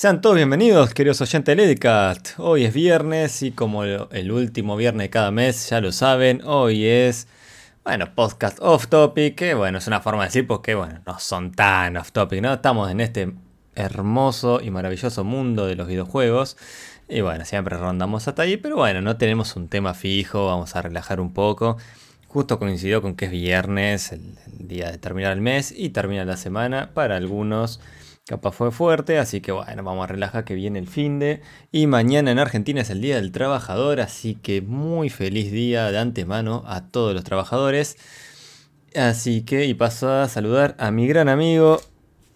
Sean todos bienvenidos, queridos oyentes de Edcast. Hoy es viernes y como el último viernes de cada mes, ya lo saben, hoy es, bueno, podcast off topic, que bueno, es una forma de decir porque, bueno, no son tan off topic, ¿no? Estamos en este hermoso y maravilloso mundo de los videojuegos. Y bueno, siempre rondamos hasta ahí, pero bueno, no tenemos un tema fijo, vamos a relajar un poco. Justo coincidió con que es viernes, el, el día de terminar el mes y termina la semana. Para algunos Capaz fue fuerte, así que bueno, vamos a relajar que viene el fin de. Y mañana en Argentina es el Día del Trabajador, así que muy feliz día de antemano a todos los trabajadores. Así que, y paso a saludar a mi gran amigo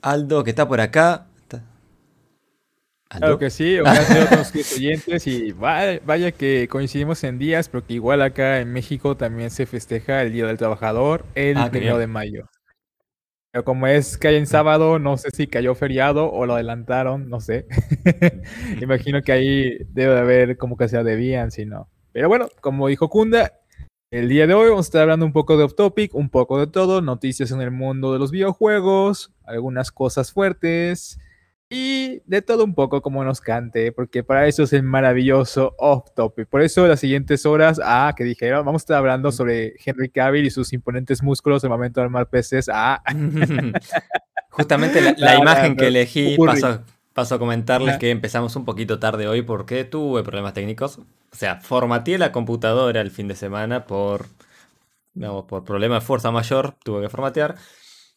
Aldo, que está por acá. ¿Aldo? Claro que sí, gracias a los oyentes y vaya, vaya, que coincidimos en días, porque igual acá en México también se festeja el Día del Trabajador el ah, primero de mayo. Pero como es que hay en sábado, no sé si cayó feriado o lo adelantaron, no sé. Imagino que ahí debe haber como que se debían, si no. Pero bueno, como dijo Kunda, el día de hoy vamos a estar hablando un poco de off topic, un poco de todo, noticias en el mundo de los videojuegos, algunas cosas fuertes, y de todo un poco como nos cante, porque para eso es el maravilloso off topic. Por eso las siguientes horas, ah, que dijeron, vamos a estar hablando sobre Henry Cavill y sus imponentes músculos el momento de armar peces. Ah. Justamente la, imagen que elegí, paso, paso, a comentarles que empezamos un poquito tarde hoy porque tuve problemas técnicos. O sea, formateé la computadora el fin de semana por, digamos, por problema de fuerza mayor, tuve que formatear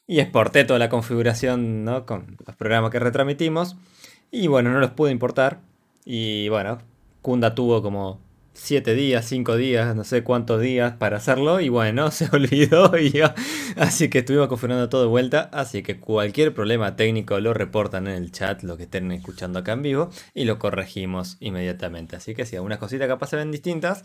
y exporté toda la configuración ¿no? con los programas que retransmitimos. Y bueno, no los pude importar. Y bueno, Kunda tuvo como 7 días, 5 días, no sé cuántos días para hacerlo. Y bueno, se olvidó. Y así que estuvimos configurando todo de vuelta. Así que cualquier problema técnico lo reportan en el chat, lo que estén escuchando acá en vivo. Y lo corregimos inmediatamente. Así que si algunas cositas capaz se ven distintas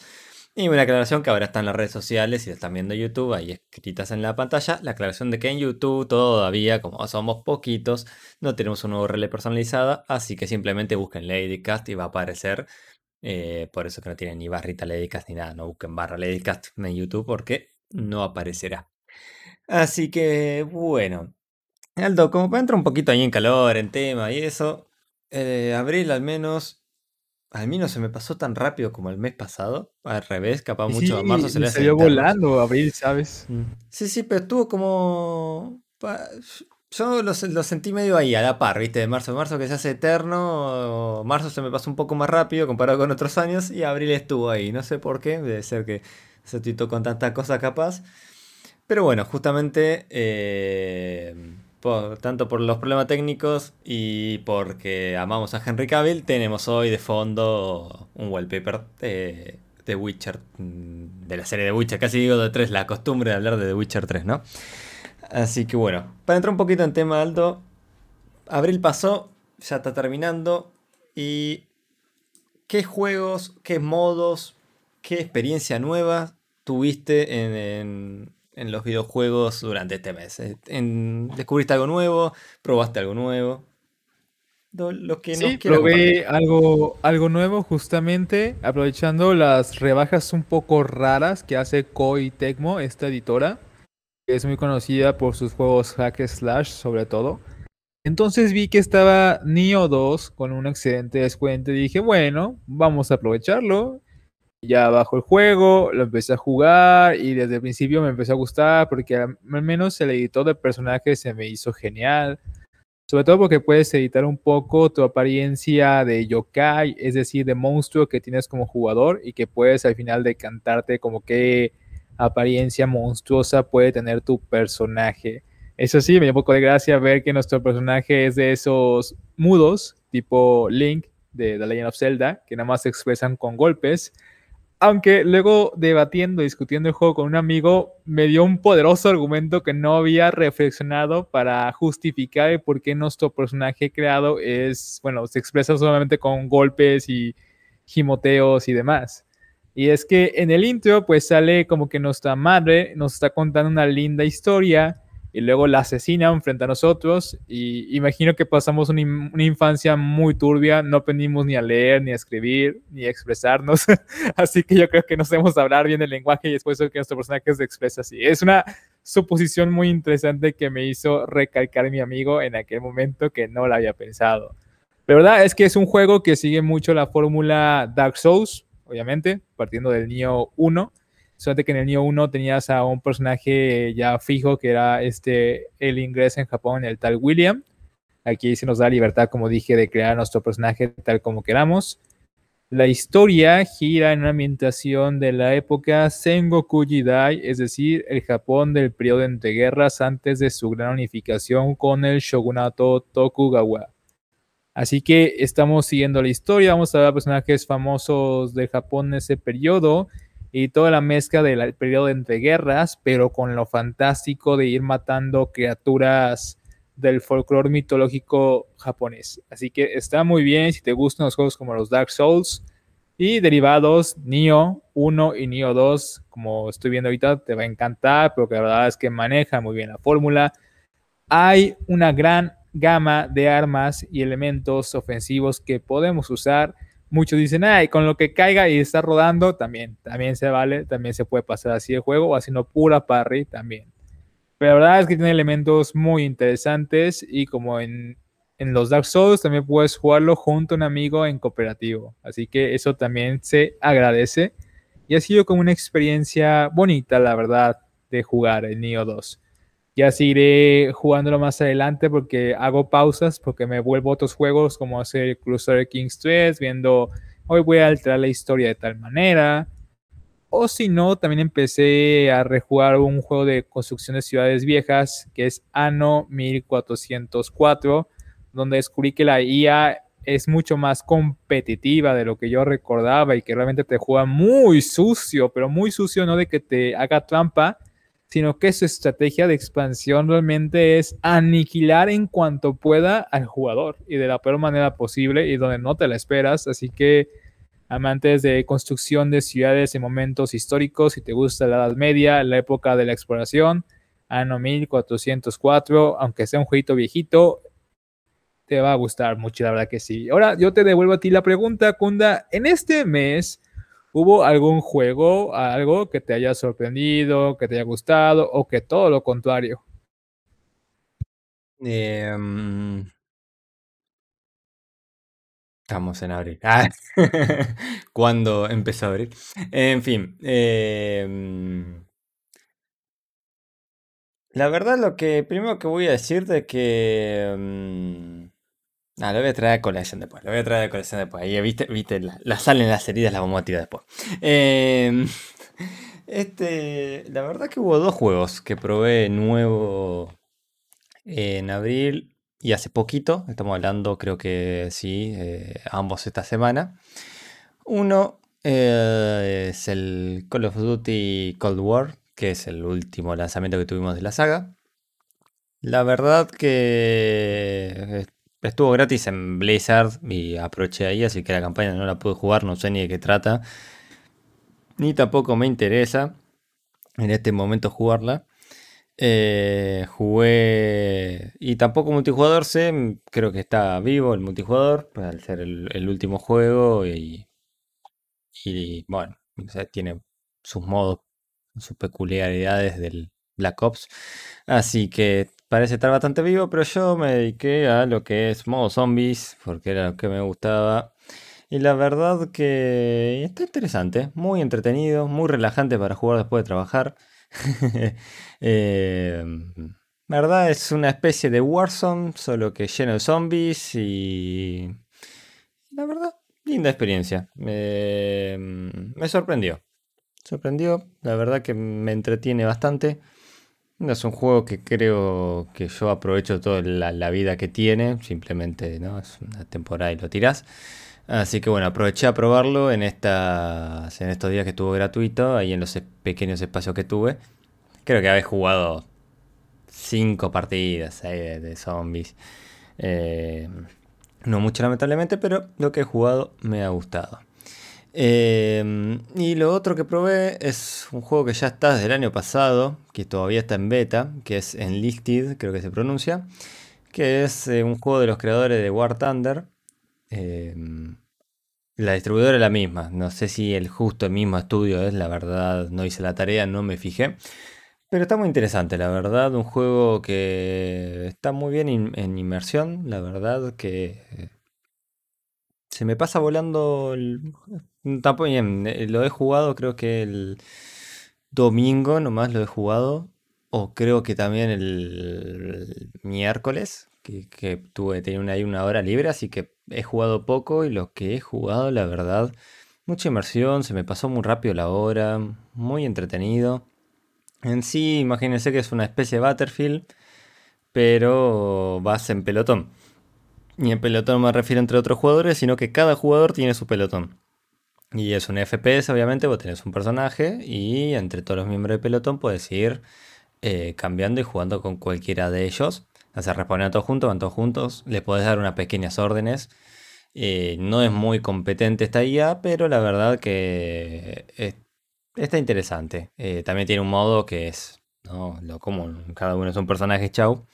y una aclaración que ahora está en las redes sociales, si están viendo YouTube, ahí escritas en la pantalla, la aclaración de que en YouTube todavía, como somos poquitos, no tenemos un URL personalizada, así que simplemente busquen Ladycast y va a aparecer. Eh, por eso que no tienen ni barrita Ladycast ni nada, no busquen barra Ladycast en YouTube porque no aparecerá. Así que, bueno. Aldo, como para entrar un poquito ahí en calor, en tema y eso, eh, abril al menos a mí no se me pasó tan rápido como el mes pasado. Al revés, capaz mucho a marzo se le salió volando abril, ¿sabes? Mm. Sí, sí, pero estuvo como. Yo lo, sentí medio ahí, a la par, ¿viste? De marzo a marzo que se hace eterno. Marzo se me pasó un poco más rápido comparado con otros años. Y abril estuvo ahí. No sé por qué. Debe ser que se tito con tantas cosas capaz. Pero bueno, justamente. Eh, tanto por los problemas técnicos y porque amamos a Henry Cavill, tenemos hoy de fondo un wallpaper de, The Witcher, mm, de la serie de Witcher, casi digo de 3, la costumbre de hablar de The Witcher 3, ¿no? Así que bueno, para entrar un poquito en tema alto, abril pasó, ya está terminando y ¿qué juegos, qué modos, qué experiencia nueva tuviste en los videojuegos durante este mes? Eh, ¿Descubriste algo nuevo? ¿Probaste algo nuevo? Lo que sí, probé algo, algo nuevo justamente aprovechando las rebajas un poco raras que hace Koei Tecmo, esta editora, que es muy conocida por sus juegos hack slash sobre todo. Entonces vi que estaba Neo 2 con un excelente descuento y dije, bueno, vamos a aprovecharlo ya bajo el juego, lo empecé a jugar y desde el principio me empezó a gustar porque al menos el editor de personajes se me hizo genial. Sobre todo porque puedes editar un poco tu apariencia de yokai, es decir, de monstruo que tienes como jugador y que puedes al final decantarte como qué apariencia monstruosa puede tener tu personaje. Eso sí, me dio un poco de gracia ver que nuestro personaje es de esos mudos, tipo Link de The Legend of Zelda, que nada más se expresan con golpes aunque luego debatiendo, discutiendo el juego con un amigo, me dio un poderoso argumento que no había reflexionado para justificar por qué nuestro personaje creado es, bueno, se expresa solamente con golpes y gimoteos y demás. Y es que en el intro pues sale como que nuestra madre nos está contando una linda historia y luego la asesinan frente a nosotros y imagino que pasamos una, infancia muy turbia, no aprendimos ni a leer, ni a escribir, ni a expresarnos, así que yo creo que no sabemos hablar bien el lenguaje y después que nuestro personaje se expresa así. Es una suposición muy interesante que me hizo recalcar mi amigo en aquel momento que no la había pensado. La verdad es que es un juego que sigue mucho la fórmula Dark Souls, obviamente, partiendo del Nioh 1. Solamente que en el Nioh 1 tenías a un personaje ya fijo que era este, el inglés en Japón, el tal William. Aquí se nos da libertad, como dije, de crear nuestro personaje tal como queramos. La historia gira en una ambientación de la época Sengoku Jidai, es decir, el Japón del periodo entre guerras antes de su gran unificación con el shogunato Tokugawa. Así que estamos siguiendo la historia, vamos a ver personajes famosos de Japón en ese periodo y toda la mezcla del periodo entre guerras, pero con lo fantástico de ir matando criaturas del folclore mitológico japonés. Así que está muy bien si te gustan los juegos como los Dark Souls y derivados, Nioh 1 y Nioh 2, como estoy viendo ahorita, te va a encantar, porque la verdad es que maneja muy bien la fórmula. Hay una gran gama de armas y elementos ofensivos que podemos usar. Muchos dicen, ay, con lo que caiga y está rodando, también, también se vale, también se puede pasar así el juego, o haciendo pura parry también. Pero la verdad es que tiene elementos muy interesantes y como en, en los Dark Souls también puedes jugarlo junto a un amigo en cooperativo. Así que eso también se agradece. Y ha sido como una experiencia bonita, la verdad, de jugar el Nioh 2. Ya seguiré jugándolo más adelante porque hago pausas, porque me vuelvo a otros juegos como hacer Crusader Kings 3, viendo hoy voy a alterar la historia de tal manera, o si no, también empecé a rejugar un juego de construcción de ciudades viejas que es Anno 1404, donde descubrí que la IA es mucho más competitiva de lo que yo recordaba y que realmente te juega muy sucio, pero muy sucio no de que te haga trampa, sino que su estrategia de expansión realmente es aniquilar en cuanto pueda al jugador y de la peor manera posible y donde no te la esperas. Así que amantes de construcción de ciudades en momentos históricos, si te gusta la Edad Media, la época de la exploración, año 1404, aunque sea un jueguito viejito, te va a gustar mucho, la verdad que sí. Ahora yo te devuelvo a ti la pregunta, Kunda, en este mes, ¿hubo algún juego, algo que te haya sorprendido, que te haya gustado o que todo lo contrario? Eh, Estamos en abril. Ah, ¿Cuándo empezó a abrir? En fin. Em, la verdad, lo que primero que voy a decir de que. Um, lo voy a traer a colección después. Lo voy a traer a colección después. Ahí viste, viste la, en las heridas, la vamos a tirar después. Em, este, la verdad que hubo dos juegos que probé nuevo en abril y hace poquito, estamos hablando creo que sí, eh, ambos esta semana. Uno eh, es el Call of Duty Cold War, que es el último lanzamiento que tuvimos de la saga. La verdad que estuvo gratis en Blizzard y aproveché ahí, así que la campaña no la pude jugar, no sé ni de qué trata. Ni tampoco me interesa en este momento jugarla. Eh, jugué y tampoco multijugador sé, creo que está vivo el multijugador, al ser el, último juego y, y bueno, tiene sus modos, sus peculiaridades del Black Ops, así que parece estar bastante vivo, pero yo me dediqué a lo que es modo zombies, porque era lo que me gustaba. Y la verdad que está interesante, muy entretenido, muy relajante para jugar después de trabajar. eh, verdad es una especie de Warzone, solo que lleno de zombies y... La verdad, linda experiencia. me sorprendió. Sorprendió, la verdad que me entretiene bastante. Es un juego que creo que yo aprovecho toda la, vida que tiene, simplemente ¿no? es una temporada y lo tiras. Así que bueno, aproveché a probarlo en, estas, en estos días que estuvo gratuito, ahí en los pequeños espacios que tuve. Creo que habéis jugado cinco partidas de, zombies. Eh, no mucho lamentablemente, pero lo que he jugado me ha gustado. Eh, y lo otro que probé es un juego que ya está desde el año pasado, que todavía está en beta, que es Enlisted, creo que se pronuncia, que es eh, un juego de los creadores de War Thunder. La distribuidora es la misma. No sé si el justo mismo estudio es, la verdad no hice la tarea, no me fijé. Pero está muy interesante, la verdad. Un juego que está muy bien en inmersión, la verdad que se me pasa volando. El, tampoco bien, eh, lo he jugado, creo que el domingo nomás lo he jugado. O creo que también el, miércoles, que, que, tuve, tenía una, una hora libre, así que he jugado poco y lo que he jugado, la verdad, mucha inmersión, se me pasó muy rápido la hora, muy entretenido. En sí, imagínense que es una especie de Battlefield, pero vas en pelotón. Y en pelotón no me refiero entre otros jugadores, sino que cada jugador tiene su pelotón. Y es un FPS, obviamente, vos tenés un personaje y entre todos los miembros del pelotón puedes ir eh, cambiando y jugando con cualquiera de ellos. O sea, responden a todos juntos, van todos juntos. Le podés dar unas pequeñas órdenes. Eh, no es muy competente esta IA, pero la verdad que está interesante. Eh, también tiene un modo que es lo común. Cada uno es un personaje, chau.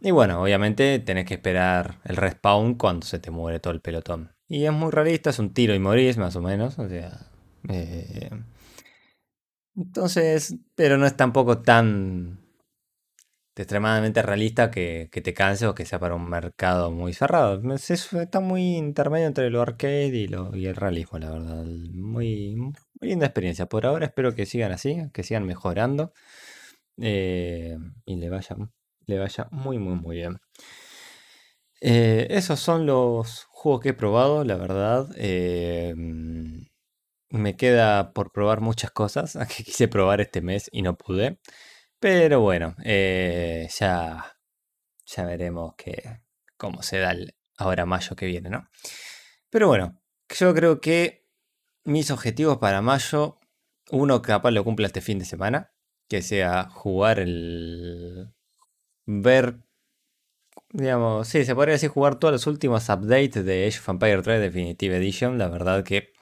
Y bueno, obviamente tenés que esperar el respawn cuando se te muere todo el pelotón. Y es muy realista, es un tiro y morís más o menos. O sea, entonces, pero no es tampoco tan extremadamente realista que, te canse o que sea para un mercado muy cerrado. está muy intermedio entre lo arcade y, lo, y el realismo, la verdad. Muy, muy, linda experiencia. Por ahora espero que sigan así, que sigan mejorando eh, y le vaya, le vaya muy, muy, muy bien. Eh, esos son los juegos que he probado, la verdad. Eh, me queda por probar muchas cosas que quise probar este mes y no pude. Pero bueno, eh, ya, ya veremos que, cómo se da ahora mayo que viene, ¿no? Pero bueno, yo creo que mis objetivos para mayo, uno capaz lo cumpla este fin de semana, que sea jugar el... ver... Digamos, sí, se podría decir jugar todos los últimos updates de Age of Empires 3 Definitive Edition. La verdad que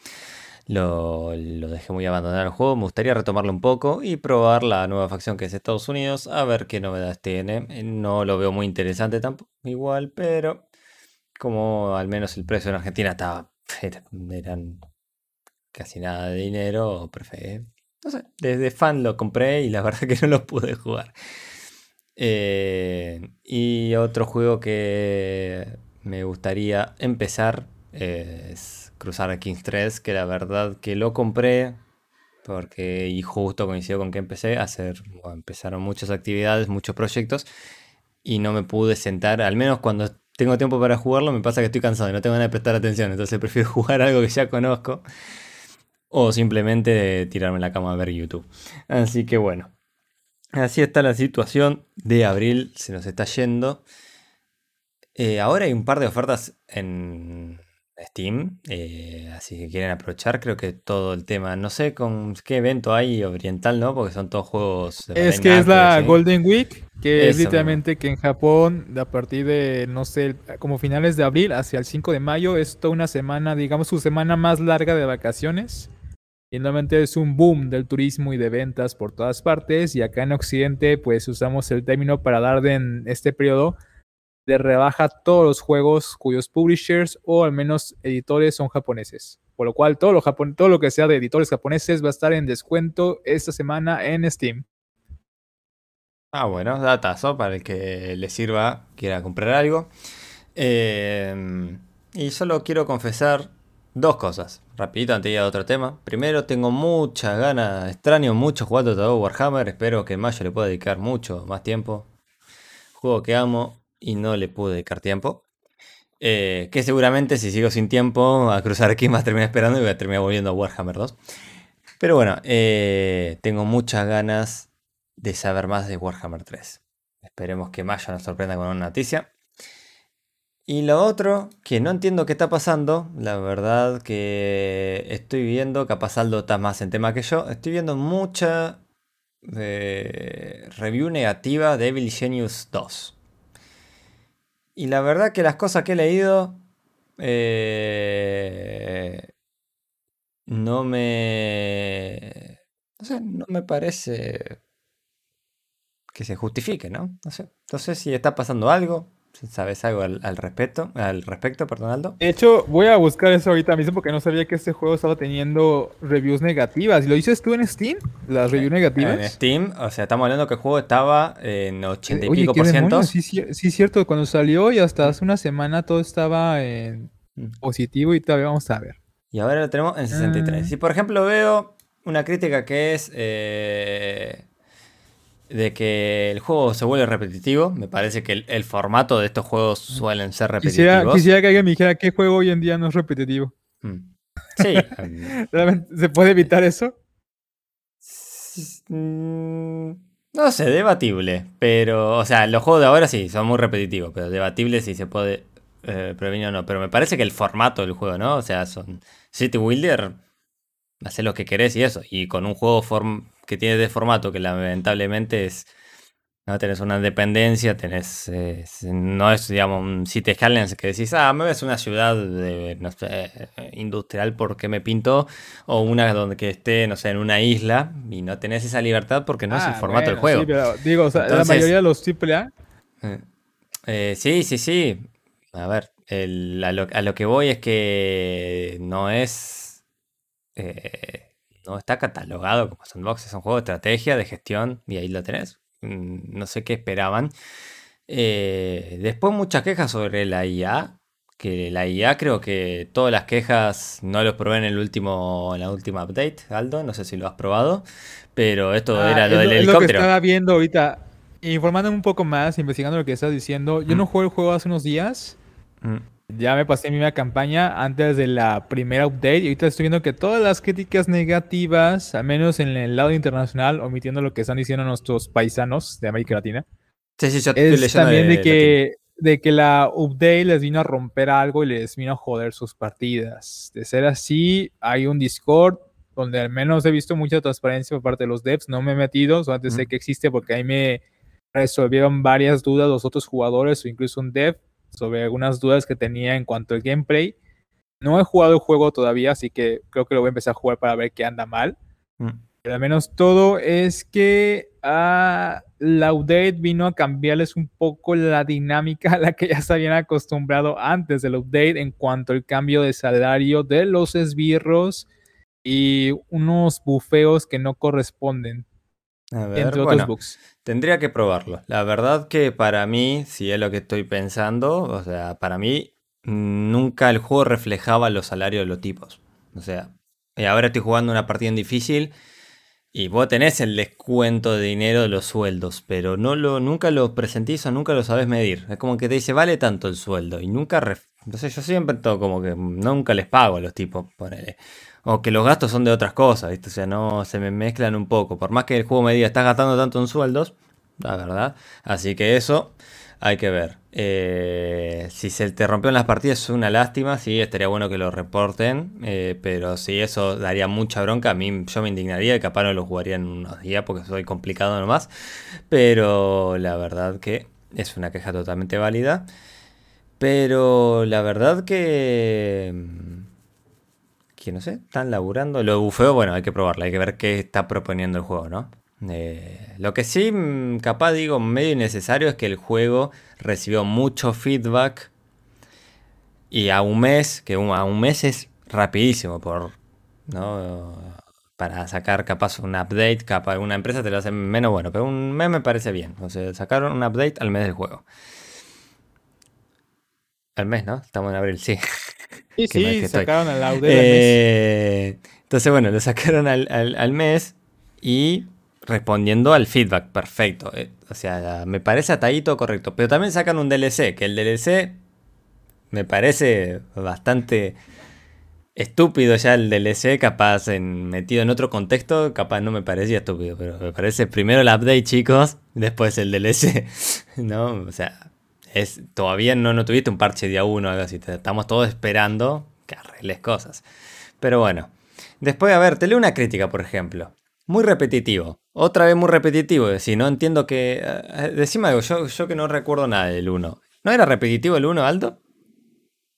lo, dejé muy abandonado el juego. Me gustaría retomarlo un poco y probar la nueva facción que es Estados Unidos. A ver qué novedades tiene. No lo veo muy interesante tampoco, igual, pero como al menos el precio en Argentina estaba. Eran casi nada de dinero, preferí. No sé, desde fan lo compré y la verdad que no lo pude jugar. Eh, y otro juego que me gustaría empezar es Cruzar Kings 3, que la verdad que lo compré porque y justo coincidió con que empecé a hacer, empezaron muchas actividades, muchos proyectos y no me pude sentar, al menos cuando tengo tiempo para jugarlo me pasa que estoy cansado y no tengo ganas de prestar atención, entonces prefiero jugar algo que ya conozco o simplemente tirarme en la cama a ver YouTube. Así que bueno, así está la situación de abril, se nos está yendo. Eh, ahora hay un par de ofertas en, Steam, eh, así que quieren aprovechar, creo que todo el tema, no sé con qué evento hay oriental, ¿no? Porque son todos juegos... es que es la Golden Week, que es literalmente que en Japón, a partir de, no sé, como finales de abril hacia el 5 de mayo, es toda una semana, digamos, su semana más larga de vacaciones. Y normalmente es un boom del turismo y de ventas por todas partes. Y acá en Occidente, pues usamos el término para dar en este periodo de rebaja todos los juegos cuyos publishers o al menos editores son japoneses. Por lo cual todo lo, todo lo que sea de editores japoneses va a estar en descuento esta semana en Steam. Ah, bueno, datazo para el que le sirva, quiera comprar algo. Em, y solo quiero confesar dos cosas. Rapidito antes de ir a otro tema. Primero, tengo muchas ganas, extraño mucho jugando todo Warhammer. Espero que mayo le pueda dedicar mucho más tiempo. Juego que amo y no le pude dedicar tiempo. Eh, que seguramente si sigo sin tiempo a cruzar aquí más terminar esperando y voy a terminar volviendo a Warhammer 2. Pero bueno, eh, tengo muchas ganas de saber más de Warhammer 3. Esperemos que Maya nos sorprenda con una noticia. Y lo otro, que no entiendo qué está pasando, la verdad que estoy viendo, capaz Aldo está más en tema que yo, estoy viendo mucha eh, review negativa de Evil Genius 2. Y la verdad que las cosas que he leído eh, no me... No sé, no me parece que se justifique, ¿no? No sé. Sé si está pasando algo. ¿Sabes algo al, respecto? Al respecto, perdón, De hecho, voy a buscar eso ahorita mismo porque no sabía que este juego estaba teniendo reviews negativas. ¿Lo dices tú en Steam? ¿Las reviews negativas? En Steam, o sea, estamos hablando que el juego estaba en 80 y pico por ciento. Sí, sí, cierto. Cuando salió y hasta hace una semana todo estaba en mm. positivo y todavía vamos a ver. Y ahora lo tenemos en 63. Ah. Si por ejemplo veo una crítica que es eh, de que el juego se vuelve repetitivo, me parece que el, formato de estos juegos suelen ser repetitivos. Quisiera, que alguien me dijera qué juego hoy en día no es repetitivo. Mm. Sí. ¿Se puede evitar eso? Mm, no sé, debatible. Pero, o sea, los juegos de ahora sí, son muy repetitivos, pero debatible si se puede eh, prevenir o no. Pero me parece que el formato del juego, ¿no? O sea, son City Builder, hacer lo que querés y eso. Y con un juego que tiene de formato que lamentablemente es ¿no? Tenés una dependencia, tenés, eh, no es, digamos, un City Skylines que decís, ah, me ves una ciudad de, no sé, industrial porque me pinto, o una donde que esté, no sé, en una isla, y no tenés esa libertad porque no es el ah, formato del juego. Sí, pero digo, la mayoría de los AAA. Eh, eh, sí, sí, sí. A ver, a, lo, que voy es que no es... no está catalogado como sandbox, es un juego de estrategia, de gestión, y ahí lo tenés. Mm, no sé qué esperaban. Eh, después muchas quejas sobre la IA, que la IA creo que todas las quejas no los probé en el último en la última update, Aldo, no sé si lo has probado, pero esto ah, era lo del helicóptero. lo que estaba viendo ahorita, informándome un poco más, investigando lo que estás diciendo. Yo no jugué el juego hace unos días. Mm. Ya me pasé mi misma campaña antes de la primera update y ahorita estoy viendo que todas las críticas negativas, al menos en el lado internacional, omitiendo lo que están diciendo nuestros paisanos de América Latina, sí, sí, es también de, que, de que la update les vino a romper algo y les vino a joder sus partidas. De ser así, hay un Discord donde al menos he visto mucha transparencia por parte de los devs, no me he metido, antes sé que existe porque ahí me resolvieron varias dudas los otros jugadores o incluso un dev sobre algunas dudas que tenía en cuanto al gameplay. No he jugado el juego todavía, así que creo que lo voy a empezar a jugar para ver qué anda mal. Mm. Pero al menos todo es que ah, la update vino a cambiarles un poco la dinámica a la que ya se habían acostumbrado antes del update en cuanto al cambio de salario de los esbirros y unos bufeos que no corresponden. Entre otros bugs. Tendría que probarlo. La verdad que para mí, si es lo que estoy pensando, o sea, para mí nunca el juego reflejaba los salarios de los tipos. O sea, y ahora estoy jugando una partida en difícil y vos tenés el descuento de dinero de los sueldos, pero no lo, nunca lo presentís o nunca lo sabes medir. Es como que te dice, vale tanto el sueldo y nunca... Entonces yo siempre todo como que nunca les pago a los tipos. O que los gastos son de otras cosas, ¿viste? O sea, no se me mezclan un poco. Por más que el juego me diga, estás gastando tanto en sueldos, la verdad. Así que eso hay que ver. Eh, si se te rompió en las partidas es una lástima, sí, estaría bueno que lo reporten. Eh, pero si eso daría mucha bronca, a mí yo me indignaría y capaz no lo jugaría en unos días porque soy complicado nomás. Pero la verdad que es una queja totalmente válida. Pero la verdad que que no sé, están laburando. Lo bufeo, bueno, hay que probarlo, hay que ver qué está proponiendo el juego, ¿no? Eh, lo que sí, mm, capaz digo, medio innecesario es que el juego recibió mucho feedback y a un mes, que a un mes es rapidísimo por, ¿no? Para sacar capaz un update, capaz una empresa te lo hace menos bueno, pero un mes me parece bien. O sea, sacaron un update al mes del juego. Al mes, ¿no? Estamos en abril, sí. Sí, sí, sacaron al mes. Eh, entonces, bueno, lo sacaron al, mes y respondiendo al feedback, perfecto. Eh, o sea, me parece atadito correcto. Pero también sacan un DLC, que el DLC me parece bastante estúpido ya el DLC, capaz en, metido en otro contexto, capaz no me parecía estúpido, pero me parece primero el update, chicos, después el DLC, ¿no? O sea, es, todavía no, no tuviste un parche día uno, algo así. Estamos todos esperando que arregles cosas. Pero bueno. Después, a ver, te leo una crítica, por ejemplo. Muy repetitivo. Otra vez muy repetitivo. Si no entiendo que. Eh, decime yo, yo que no recuerdo nada del 1. ¿No era repetitivo el 1, Aldo?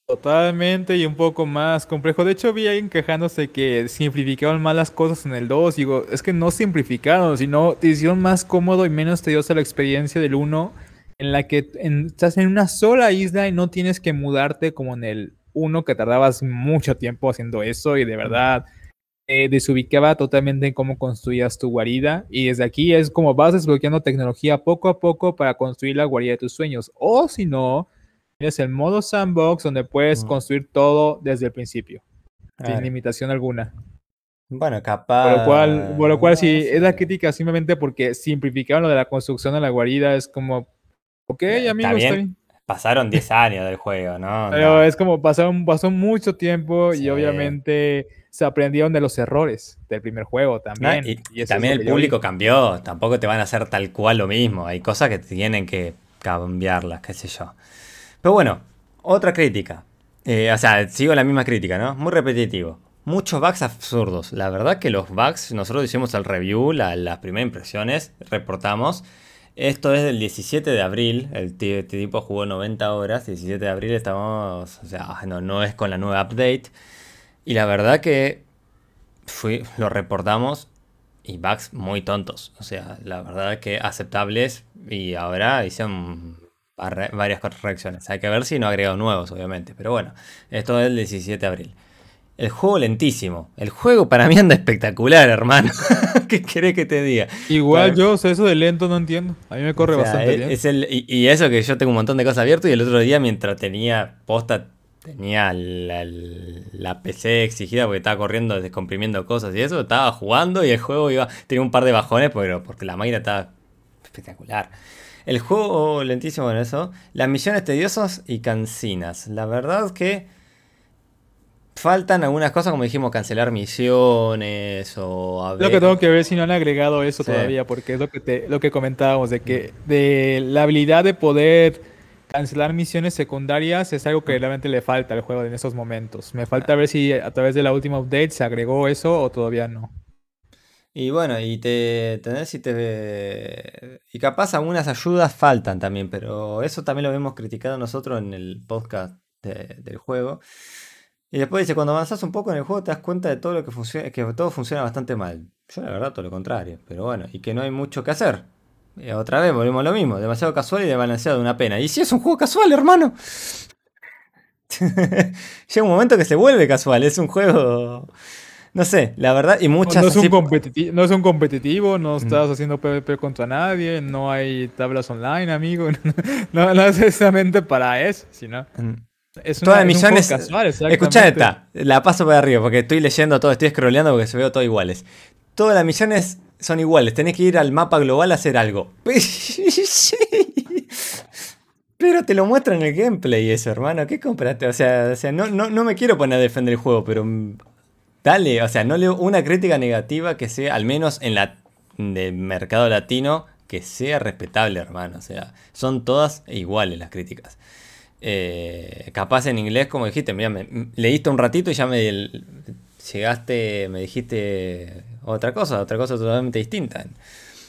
Totalmente y un poco más complejo. De hecho, vi alguien quejándose que simplificaron más las cosas en el 2. Digo, es que no simplificaron, sino te hicieron más cómodo y menos tediosa la experiencia del 1 en la que estás en una sola isla y no tienes que mudarte como en el uno que tardabas mucho tiempo haciendo eso y de verdad eh, desubicaba totalmente en cómo construías tu guarida y desde aquí es como vas desbloqueando tecnología poco a poco para construir la guarida de tus sueños o si no Tienes el modo sandbox donde puedes mm. construir todo desde el principio, sin limitación alguna. Bueno, capaz. Por lo cual, por lo cual sí, es la crítica simplemente porque simplificaron lo de la construcción de la guarida. Es como, ok, amigos, Pasaron 10 años del juego, ¿no? Pero es como pasaron, pasó mucho tiempo y obviamente se aprendieron de los errores del primer juego también. y, también el público cambió. Tampoco te van a hacer tal cual lo mismo. Hay cosas que tienen que cambiarlas, qué sé yo. Pero bueno, otra crítica. Eh, o sea, sigo la misma crítica, ¿no? Muy repetitivo. Muchos bugs absurdos. La verdad que los bugs, nosotros hicimos el review, las primeras impresiones, reportamos. Esto es del 17 de abril, el tipo jugó 90 horas, 17 de abril estamos, o sea, no, no es con la nueva update. Y la verdad que fui, lo reportamos y bugs muy tontos, o sea, la verdad que aceptables y ahora hicieron varias correcciones. Hay que ver si no agregado nuevos, obviamente, pero bueno, esto es el 17 de abril. El juego lentísimo. El juego para mí anda espectacular, hermano. ¿Qué querés que te diga? Igual yo, o sea, eso de lento no entiendo. A mí me corre bastante bien. el, y, eso que yo tengo un montón de cosas abiertas y el otro día mientras tenía posta, tenía la, PC exigida porque estaba corriendo, descomprimiendo cosas y eso, estaba jugando y el juego iba, tenía un par de bajones porque, porque la máquina estaba espectacular. El juego lentísimo en eso. Las misiones tediosas y cansinas. La verdad que Faltan algunas cosas, como dijimos, cancelar misiones o... Lo que tengo que ver si no han agregado eso todavía, porque es lo que, te, lo que comentábamos, de que de la habilidad de poder cancelar misiones secundarias es algo que realmente le falta al juego en estos momentos. Me falta ver si a través de la última update se agregó eso o todavía no. Y bueno, y te tenés y te y capaz algunas ayudas faltan también, pero eso también lo hemos criticado nosotros en el podcast del juego. Y después dice, cuando avanzas un poco en el juego te das cuenta de todo lo que funciona, que todo funciona bastante mal. Yo la verdad todo lo contrario, pero bueno, y que no hay mucho que hacer. Y otra vez volvemos a lo mismo, demasiado casual y desbalanceado de una pena. Y si es un juego casual, hermano. Llega un momento que se vuelve casual, es un juego... No sé, la verdad, y muchas... No, es, un competitivo, no es un competitivo, no estás haciendo PvP contra nadie, no hay tablas online, amigo. no, no es precisamente para eso, sino... Es Todas las misiones. Escucha esta, la paso por arriba porque estoy leyendo todo, estoy scrolleando porque se veo todo iguales. Todas las misiones son iguales, tenés que ir al mapa global a hacer algo. Pero te lo muestra en el gameplay eso, hermano. ¿Qué compraste? O sea, o sea no, no, me quiero poner a defender el juego, pero dale, o sea, no leo una crítica negativa que sea, al menos en la de mercado latino, que sea respetable, hermano. O sea, son todas iguales las críticas. Eh, capaz en inglés, como dijiste, mira, me, leíste un ratito y ya me llegaste, me dijiste otra cosa, otra cosa totalmente distinta.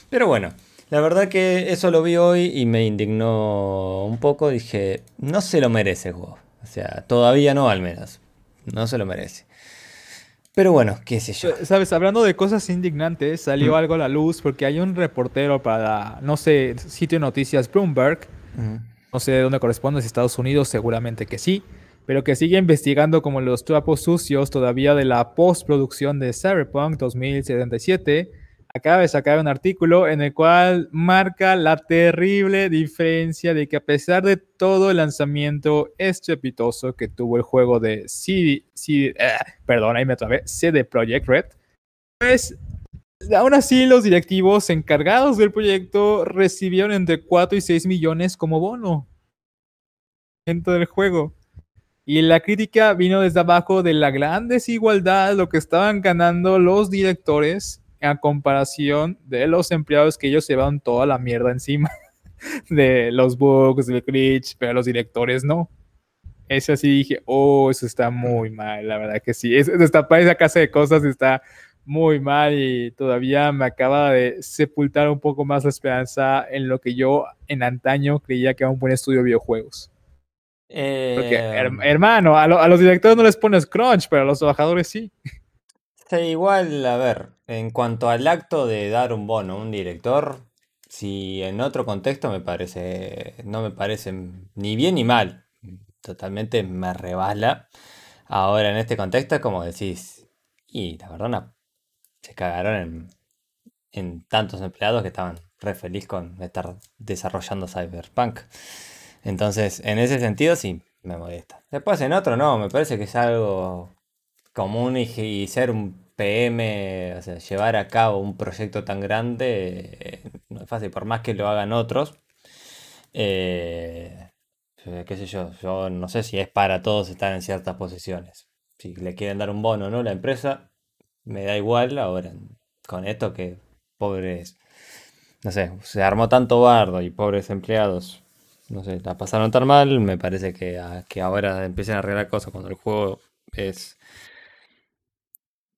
Pero bueno, la verdad que eso lo vi hoy y me indignó un poco. Dije, no se lo merece el juego. O sea, todavía no al menos. No se lo merece. Pero bueno, qué sé yo. Sabes, hablando de cosas indignantes, salió mm. algo a la luz porque hay un reportero para, no sé, sitio de noticias Bloomberg. No sé de dónde corresponde, si Estados Unidos, seguramente que sí, pero que sigue investigando como los trapos sucios todavía de la postproducción de Cyberpunk 2077. Acaba de sacar un artículo en el cual marca la terrible diferencia de que a pesar de todo el lanzamiento estrepitoso que tuvo el juego de CD, CD eh, perdón, ahí me atrapé, CD Projekt Red, pues Aún así, los directivos encargados del proyecto recibieron entre 4 y 6 millones como bono dentro del juego. Y la crítica vino desde abajo de la gran desigualdad, lo que estaban ganando los directores a comparación de los empleados que ellos llevaban toda la mierda encima de los bugs, del glitch, pero los directores no. Eso sí dije, oh, eso está muy mal, la verdad que sí. Es, destapar esa casa de cosas está muy mal y todavía me acaba de sepultar un poco más la esperanza en lo que yo en antaño creía que era un buen estudio de videojuegos. Porque, eh, hermano, a, los directores no les pones crunch, pero a los trabajadores sí. Sí, igual, a ver, en cuanto al acto de dar un bono a un director, si en otro contexto me parece, no me parece ni bien ni mal, totalmente me rebala. Ahora en este contexto, como decís, y la verdad, se cagaron en, tantos empleados que estaban re feliz con estar desarrollando Cyberpunk. Entonces, en ese sentido sí me molesta. Después en otro no, me parece que es algo común y, ser un PM, o llevar a cabo un proyecto tan grande eh, no es fácil, por más que lo hagan otros. Eh, qué sé yo, yo no sé si es para todos estar en ciertas posiciones. Si le quieren dar un bono, ¿no? La empresa, me da igual ahora con esto que pobres, no sé, se armó tanto bardo y pobres empleados, no sé, la pasaron tan mal, me parece que, que ahora empiecen a arreglar cosas cuando el juego es...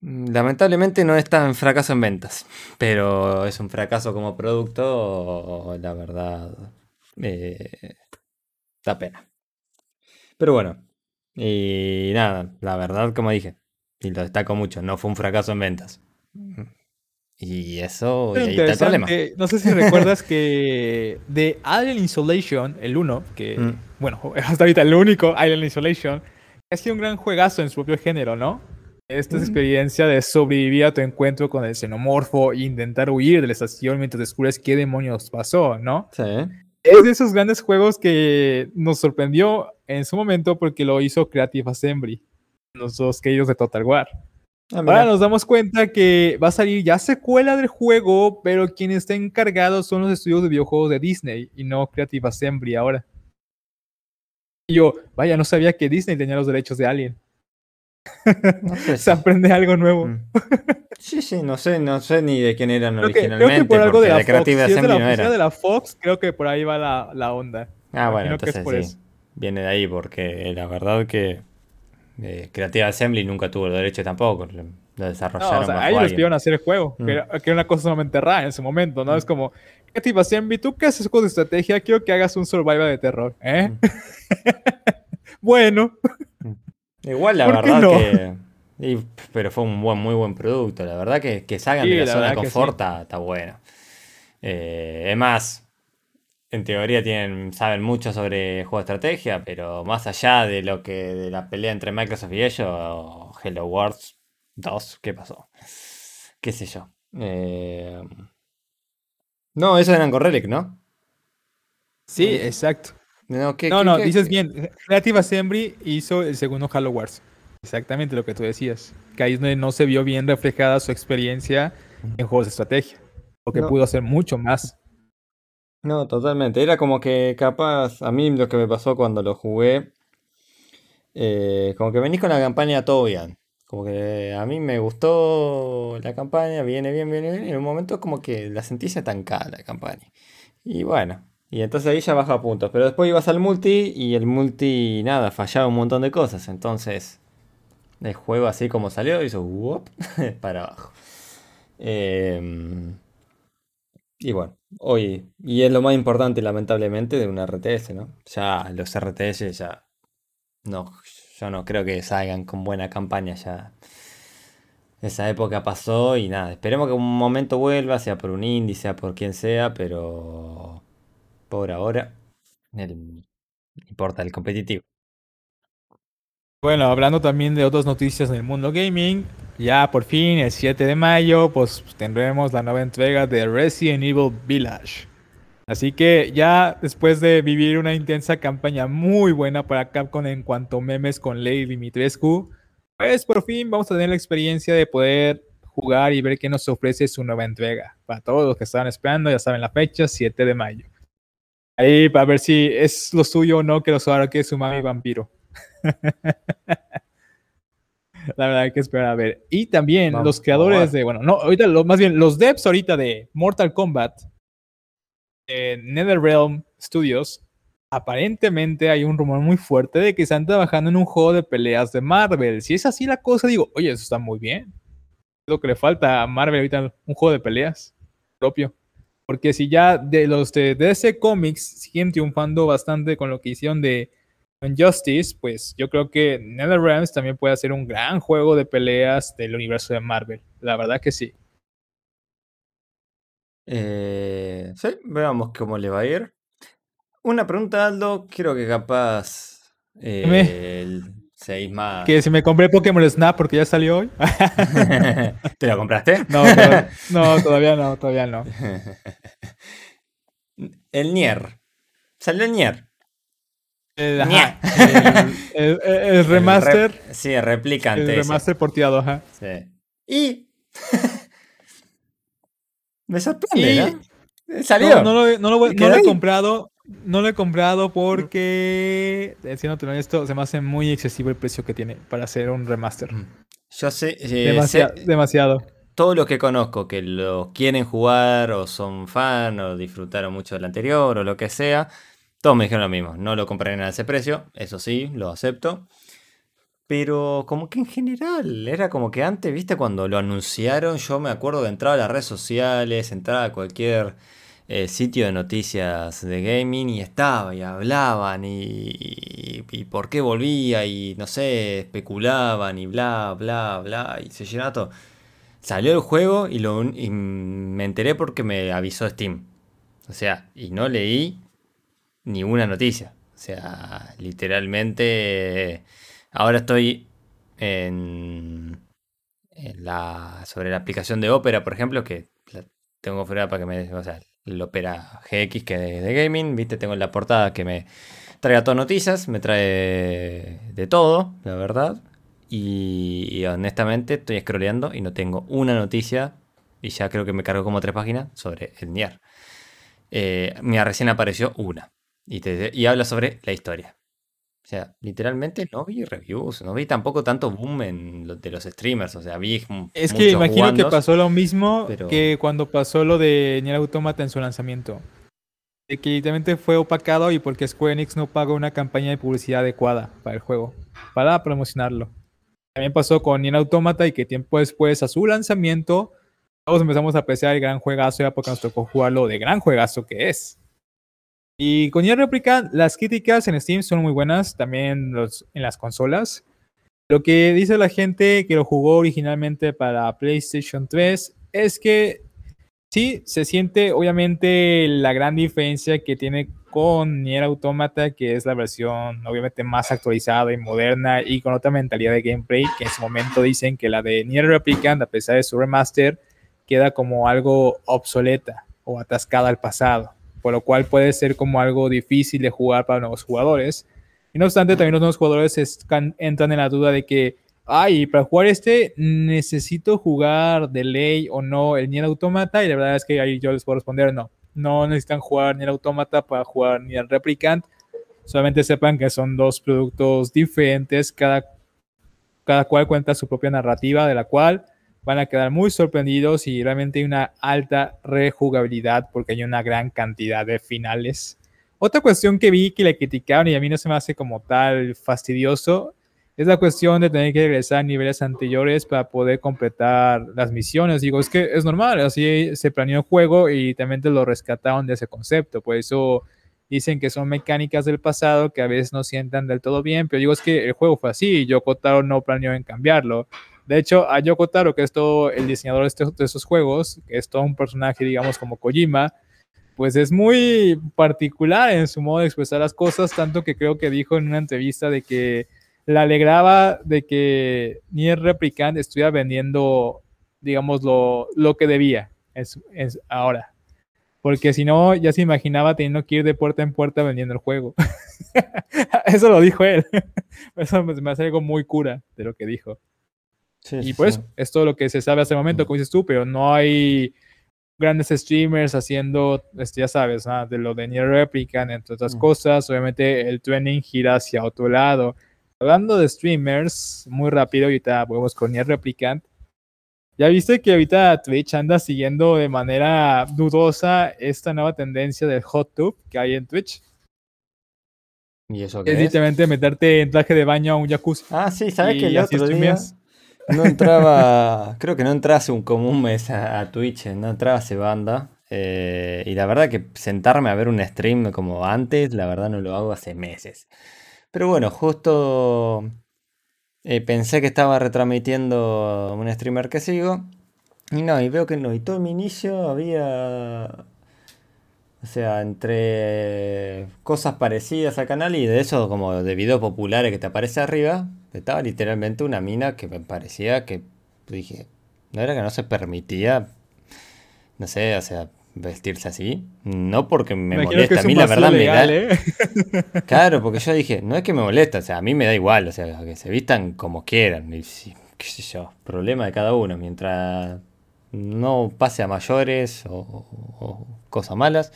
Lamentablemente no está en fracaso en ventas, pero es un fracaso como producto, la verdad, eh, da pena. Pero bueno, y nada, la verdad, como dije, y lo destaco mucho, no fue un fracaso en ventas. Y eso, y ahí está el problema. No sé si recuerdas que de Alien Isolation, el 1, que, mm. bueno, hasta ahorita el único Alien Isolation, ha sido un gran juegazo en su propio género, ¿no? Esta es mm. experiencia de sobrevivir a tu encuentro con el xenomorfo e intentar huir de la estación mientras descubres qué demonios pasó, ¿no? Sí. Es de esos grandes juegos que nos sorprendió en su momento porque lo hizo Creative Assembly, los dos queridos de Total War. Ah, Ahora nos damos cuenta que va a salir ya secuela del juego, pero quienes están encargados son los estudios de videojuegos de Disney y no Creative Assembly ahora. Y yo, vaya, no sabía que Disney tenía los derechos de Alien. Se aprende algo nuevo. Mm. Sí, sí, no sé, no sé ni de quién eran originalmente. creo que por algo de la, Fox. Si es de la de la Fox, creo que por ahí va la, la onda. Ah, bueno, entonces sí. Viene de ahí porque la verdad que eh, Creative Assembly nunca tuvo el derecho tampoco. Lo desarrollaron. No, o sea, ellos pidieron hacer el juego, mm. que, era, una cosa sumamente rara en ese momento, ¿no? Es como, Creative Assembly, tú qué haces con estrategia, quiero que hagas un survival de terror, ¿eh? Mm. bueno. Igual la verdad que pero fue un buen, muy buen producto. La verdad que, que salgan de la, zona de confort está, bueno. Eh, es más, en teoría tienen, saben mucho sobre juego de estrategia, pero más allá de lo que de la pelea entre Microsoft y ellos, Hello World 2, ¿qué pasó? ¿Qué sé yo? Eh, no, eso era en Relic, ¿no? Sí, exacto. No, no, dices bien. Creative Assembly hizo el segundo Halo Wars. Exactamente lo que tú decías. Que ahí no se vio bien reflejada su experiencia en juegos de estrategia. Porque pudo hacer mucho más. No, totalmente. Era como que capaz, a mí lo que me pasó cuando lo jugué, eh, como que venís con la campaña todo bien. Como que a mí me gustó la campaña, viene bien, viene bien. Y en un momento como que la sentí estancada la campaña. Y bueno, y entonces ahí ya baja puntos. Pero después ibas al multi y el multi, nada, fallaba un montón de cosas. Entonces el juego así como salió, hizo whoop, para abajo. Em, y bueno, hoy, y es lo más importante lamentablemente de un RTS, ¿no? Ya los RTS ya, no, yo no creo que salgan con buena campaña ya. Esa época pasó y nada, esperemos que un momento vuelva, sea por un indie, sea por quien sea, pero por ahora, el, importa el competitivo. Bueno, hablando también de otras noticias en el mundo gaming, ya por fin el 7 de mayo pues tendremos la nueva entrega de Resident Evil Village. Así que ya después de vivir una intensa campaña muy buena para Capcom en cuanto memes con Lady Dimitrescu, pues por fin vamos a tener la experiencia de poder jugar y ver qué nos ofrece su nueva entrega. Para todos los que estaban esperando, ya saben la fecha, 7 de mayo. Ahí para ver si es lo suyo o no que los que es su mami vampiro. La verdad hay que esperar a ver. Y también los creadores de, bueno, no, ahorita lo, más bien los devs ahorita de Mortal Kombat, NetherRealm Studios, aparentemente hay un rumor muy fuerte de que están trabajando en un juego de peleas de Marvel. Si es así la cosa, digo, oye, eso está muy bien. lo que le falta a Marvel ahorita, un juego de peleas propio. Porque si ya de los de DC Comics siguen triunfando bastante con lo que hicieron de Justice, pues yo creo que NetherRealms también puede hacer un gran juego de peleas del universo de Marvel. La verdad que sí. Eh, sí, veamos cómo le va a ir. Una pregunta, Aldo, creo que capaz eh, el 6 más. Que si me compré Pokémon Snap porque ya salió hoy. ¿Te lo compraste? No, no, todavía no, todavía no. El Nier. Salió el Nier. El, el, remaster. sí, el replicante. El remaster porteado, ajá. Sí. Y. Me sorprende, ¿no? Salió. No, lo, no, lo, he comprado. No lo he comprado porque, siendo honesto, se me hace muy excesivo el precio que tiene para hacer un remaster. Mm. Yo sé, eh, demasiado. Todos los que conozco que lo quieren jugar o son fan o disfrutaron mucho del anterior o lo que sea, todos me dijeron lo mismo. No lo compraré a ese precio, eso sí, lo acepto. Pero como que en general, era como que antes, viste, cuando lo anunciaron, yo me acuerdo de entrar a las redes sociales, entrar a cualquier eh, sitio de noticias de gaming y estaba y hablaban y, y, por qué volvía y no sé, especulaban y bla, bla, bla, y se llenaba todo. Salió el juego y, lo, y me enteré porque me avisó Steam. O sea, y no leí ni una noticia. O sea, literalmente Ahora estoy en, la, sobre la aplicación de Opera, por ejemplo, que tengo fuera para que me... O sea, el Opera GX que de, de gaming, viste, tengo la portada que me trae todas noticias, me trae de todo, la verdad. Y, honestamente estoy scrolleando y no tengo una noticia, y ya creo que me cargo como tres páginas, sobre el Nier. Eh, mira, recién apareció una, y, y habla sobre la historia. O sea, literalmente no vi reviews, no vi tampoco tanto boom en lo de los streamers, o sea, vi Es que imagino que pasó lo mismo que cuando pasó lo de Nier Automata en su lanzamiento. De que literalmente fue opacado y porque Square Enix no pagó una campaña de publicidad adecuada para el juego, para promocionarlo. También pasó con Nier Automata y que tiempo después a su lanzamiento todos empezamos a apreciar el gran juegazo ya porque nos tocó jugarlo de gran juegazo que es. Y con Nier Replicant, las críticas en Steam son muy buenas, también en las consolas. Lo que dice la gente que lo jugó originalmente para PlayStation 3 es que sí, se siente obviamente la gran diferencia que tiene con Nier Automata, que es la versión obviamente más actualizada y moderna y con otra mentalidad de gameplay, que en su momento dicen que la de Nier Replicant, a pesar de su remaster, queda como algo obsoleta o atascada al pasado por lo cual puede ser como algo difícil de jugar para nuevos jugadores. Y no obstante, también los nuevos jugadores entran en la duda de que, ay, para jugar este necesito jugar de ley o no el Nier Automata, y la verdad es que ahí yo les puedo responder, no, no necesitan jugar Nier Automata para jugar Nier Replicant, solamente sepan que son dos productos diferentes, cada, cada cual cuenta su propia narrativa, de la cual van a quedar muy sorprendidos y realmente hay una alta rejugabilidad porque hay una gran cantidad de finales. Otra cuestión que vi que le criticaron y a mí no se me hace como tal fastidioso es la cuestión de tener que regresar a niveles anteriores para poder completar las misiones. Digo, es que es normal, así se planeó el juego y también te lo rescataron de ese concepto. Por eso dicen que son mecánicas del pasado que a veces no sientan del todo bien, pero digo, es que el juego fue así y Yoko Taro no planeó en cambiarlo. De hecho, a Yoko Taro, que es todo el diseñador de, estos, juegos, que es todo un personaje, digamos, como Kojima, pues es muy particular en su modo de expresar las cosas, tanto que creo que dijo en una entrevista de que le alegraba de que Nier Replicant estuviera vendiendo, digamos, lo, lo que debía es, es ahora. Porque si no, ya se imaginaba teniendo que ir de puerta en puerta vendiendo el juego. Eso lo dijo él. Eso me hace algo muy cura de lo que dijo y pues es todo lo que se sabe hasta el momento, como dices tú, pero no hay grandes streamers haciendo, este, ya sabes, de lo de Nier Replicant, entre otras cosas. Obviamente el trending gira hacia otro lado. Hablando de streamers, muy rápido, ahorita volvemos con Nier Replicant. ¿Ya viste que ahorita Twitch anda siguiendo de manera dudosa esta nueva tendencia del hot tub que hay en Twitch? ¿Y eso qué es? literalmente meterte en traje de baño a un jacuzzi. Ah, sí, ¿sabes que el otro día, no entraba, creo que no entraba hace un, como un mes a, Twitch, no entraba hace banda. Eh, y la verdad que sentarme a ver un stream como antes, la verdad no lo hago hace meses. Pero bueno, justo eh, pensé que estaba retransmitiendo un streamer que sigo. Y no, y veo que no, y todo mi inicio había o sea, entre cosas parecidas al canal y de eso como de videos populares que te aparece arriba, estaba literalmente una mina que me parecía que dije, no era que no se permitía, no sé, o sea, vestirse así. No porque me, molesta. A mí la verdad me da. ¿eh? Claro, porque yo dije, no es que me molesta, o sea, a mí me da igual, o sea, que se vistan como quieran. Y, qué sé yo, problema de cada uno. Mientras no pase a mayores o cosas malas.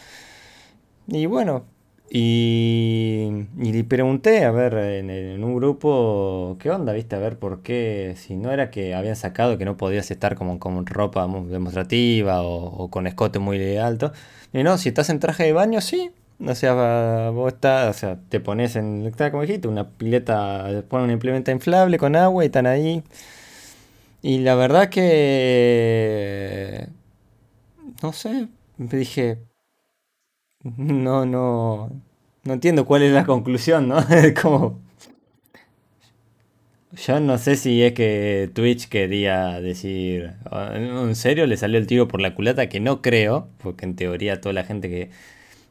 Y bueno, y, le pregunté, a ver, en, un grupo, ¿qué onda? ¿Viste? A ver por qué, si no era que habían sacado que no podías estar como con ropa demostrativa o, con escote muy alto. Y no, si estás en traje de baño, sí. O sea, vos estás, o sea, te pones en, como dijiste, una pileta, ponen un implemento inflable con agua y están ahí. Y la verdad que, no sé, me dije, no, no, no entiendo cuál es la conclusión, ¿no? como... Yo no sé si es que Twitch quería decir, ah, ¿en serio le salió el tiro por la culata? Que no creo, porque en teoría toda la gente que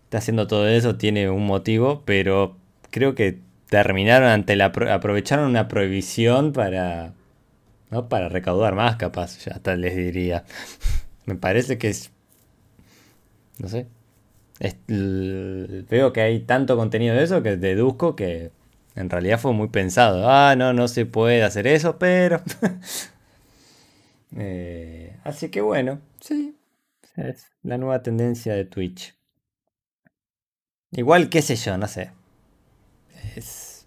está haciendo todo eso tiene un motivo, pero creo que terminaron ante la aprovecharon una prohibición para no para recaudar más capaz, ya hasta les diría. Me parece que es no sé, veo que hay tanto contenido de eso que deduzco que en realidad fue muy pensado. Ah, no, no se puede hacer eso, pero... Eh, así que bueno, sí, es la nueva tendencia de Twitch. Igual, qué sé yo, no sé. Es...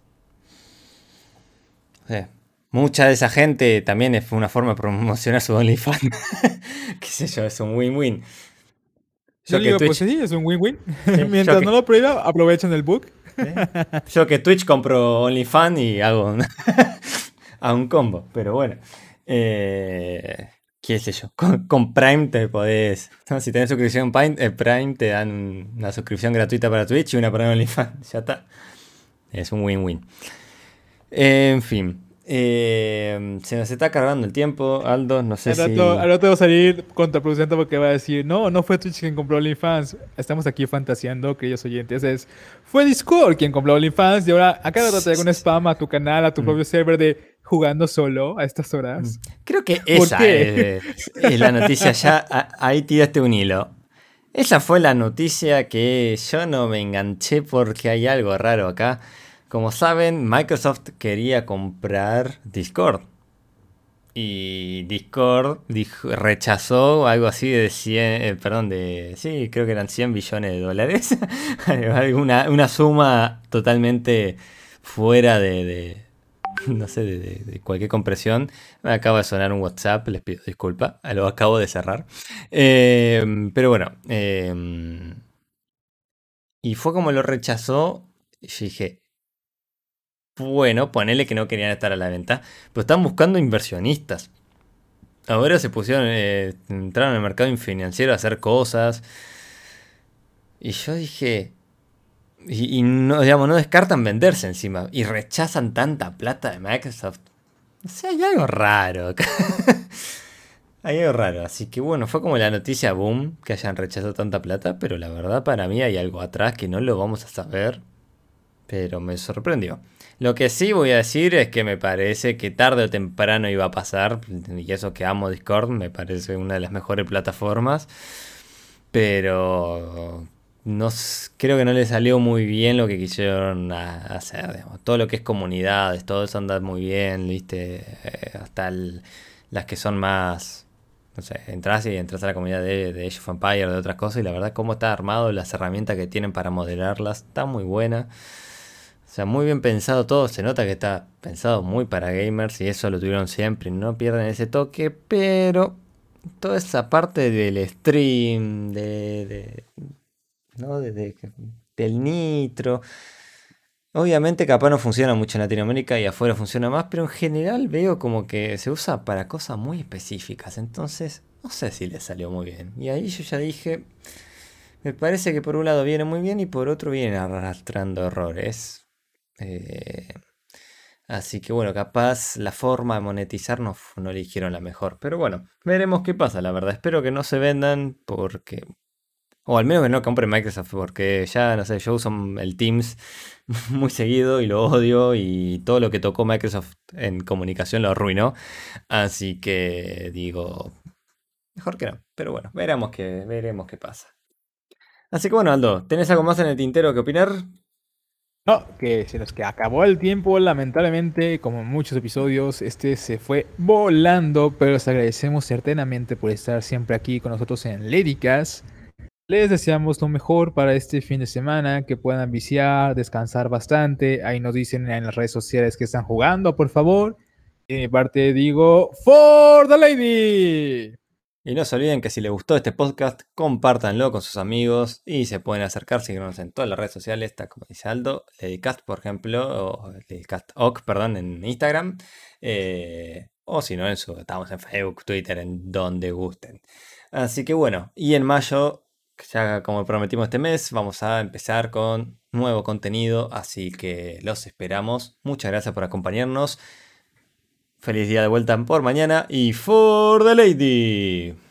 Mucha de esa gente también es una forma de promocionar su OnlyFans. qué sé yo, es un win-win. Yo digo, pues sí, es un win-win. Mientras no lo prueba, aprovechan el bug. Yo que Twitch compro OnlyFans y hago a un combo, pero bueno. Eh, ¿Qué sé yo? Con, Prime te podés. Si tenés suscripción Prime, eh, Prime te dan una suscripción gratuita para Twitch y una para OnlyFans. Ya está. Es un win-win. En fin. Eh, se nos está cargando el tiempo, Aldo, no sé si... Al rato va a salir contraproducente porque va a decir, no, no fue Twitch quien compró OnlyFans. Estamos aquí fantaseando, queridos oyentes. Es, fue Discord quien compró OnlyFans y ahora a rato te llega un spam a tu canal, a tu mm. propio server de jugando solo a estas horas. Mm. Creo que esa es, es, la noticia. Ya ahí tiraste un hilo. Esa fue la noticia que yo no me enganché porque hay algo raro acá. Como saben, Microsoft quería comprar Discord. Y Discord rechazó algo así de 100, eh, perdón, de, sí, creo que eran 100 billones de dólares. una, una, suma totalmente fuera de, no sé, de, cualquier compresión. Me acaba de sonar un WhatsApp, les pido disculpa, lo acabo de cerrar. Em, pero bueno, em, y fue como lo rechazó. Y dije, bueno, ponele que no querían estar a la venta, pero están buscando inversionistas. Ahora se pusieron, eh, entraron el mercado financiero a hacer cosas. Y yo dije, y, no, digamos, no descartan venderse encima. Y rechazan tanta plata de Microsoft. O sea, hay algo raro. hay algo raro. Así que bueno, fue como la noticia boom que hayan rechazado tanta plata. Pero la verdad para mí hay algo atrás que no lo vamos a saber. Pero me sorprendió. Lo que sí voy a decir es que me parece que tarde o temprano iba a pasar, y eso que amo Discord, me parece una de las mejores plataformas, pero no, creo que no le salió muy bien lo que quisieron hacer. Todo lo que es comunidades, todo eso anda muy bien, ¿viste? Eh, hasta las que son más... No sé, entras y entras a la comunidad de, de Age of Empire, de otras cosas, y la verdad cómo está armado, las herramientas que tienen para moderarlas, está muy buena sea, muy bien pensado todo. Se nota que está pensado muy para gamers y eso lo tuvieron siempre. No pierden ese toque, pero toda esa parte del stream, de, ¿no? del nitro. Obviamente capaz no funciona mucho en Latinoamérica y afuera funciona más, pero en general veo como que se usa para cosas muy específicas. Entonces, no sé si le salió muy bien. Y ahí yo ya dije, me parece que por un lado viene muy bien y por otro viene arrastrando errores. Eh, así que bueno, capaz la forma de monetizar no, no eligieron la mejor. Pero bueno, veremos qué pasa, la verdad. Espero que no se vendan porque... O al menos que no compre Microsoft porque ya, no sé, yo uso el Teams muy seguido y lo odio y todo lo que tocó Microsoft en comunicación lo arruinó. Así que digo, Mejor que no. Pero bueno, veremos qué, veremos qué pasa. Así que bueno, Aldo, ¿tenés algo más en el tintero que opinar? No, que se nos que acabó el tiempo, lamentablemente, como muchos episodios, este se fue volando, pero les agradecemos certamente por estar siempre aquí con nosotros en Léricas. Les deseamos lo mejor para este fin de semana, que puedan viciar, descansar bastante. Ahí nos dicen en las redes sociales que están jugando, por favor. De mi parte digo, For the Lady. Y no se olviden que si les gustó este podcast, compártanlo con sus amigos y se pueden acercar, síguenos en todas las redes sociales, está como dice Aldo, por ejemplo, o Ledicast perdón, en Instagram. Eh, o si no, en su, estamos en Facebook, Twitter, en donde gusten. Así que bueno, y en mayo, ya como prometimos este mes, vamos a empezar con nuevo contenido, así que los esperamos. Muchas gracias por acompañarnos. Feliz día de vuelta por mañana y for the lady.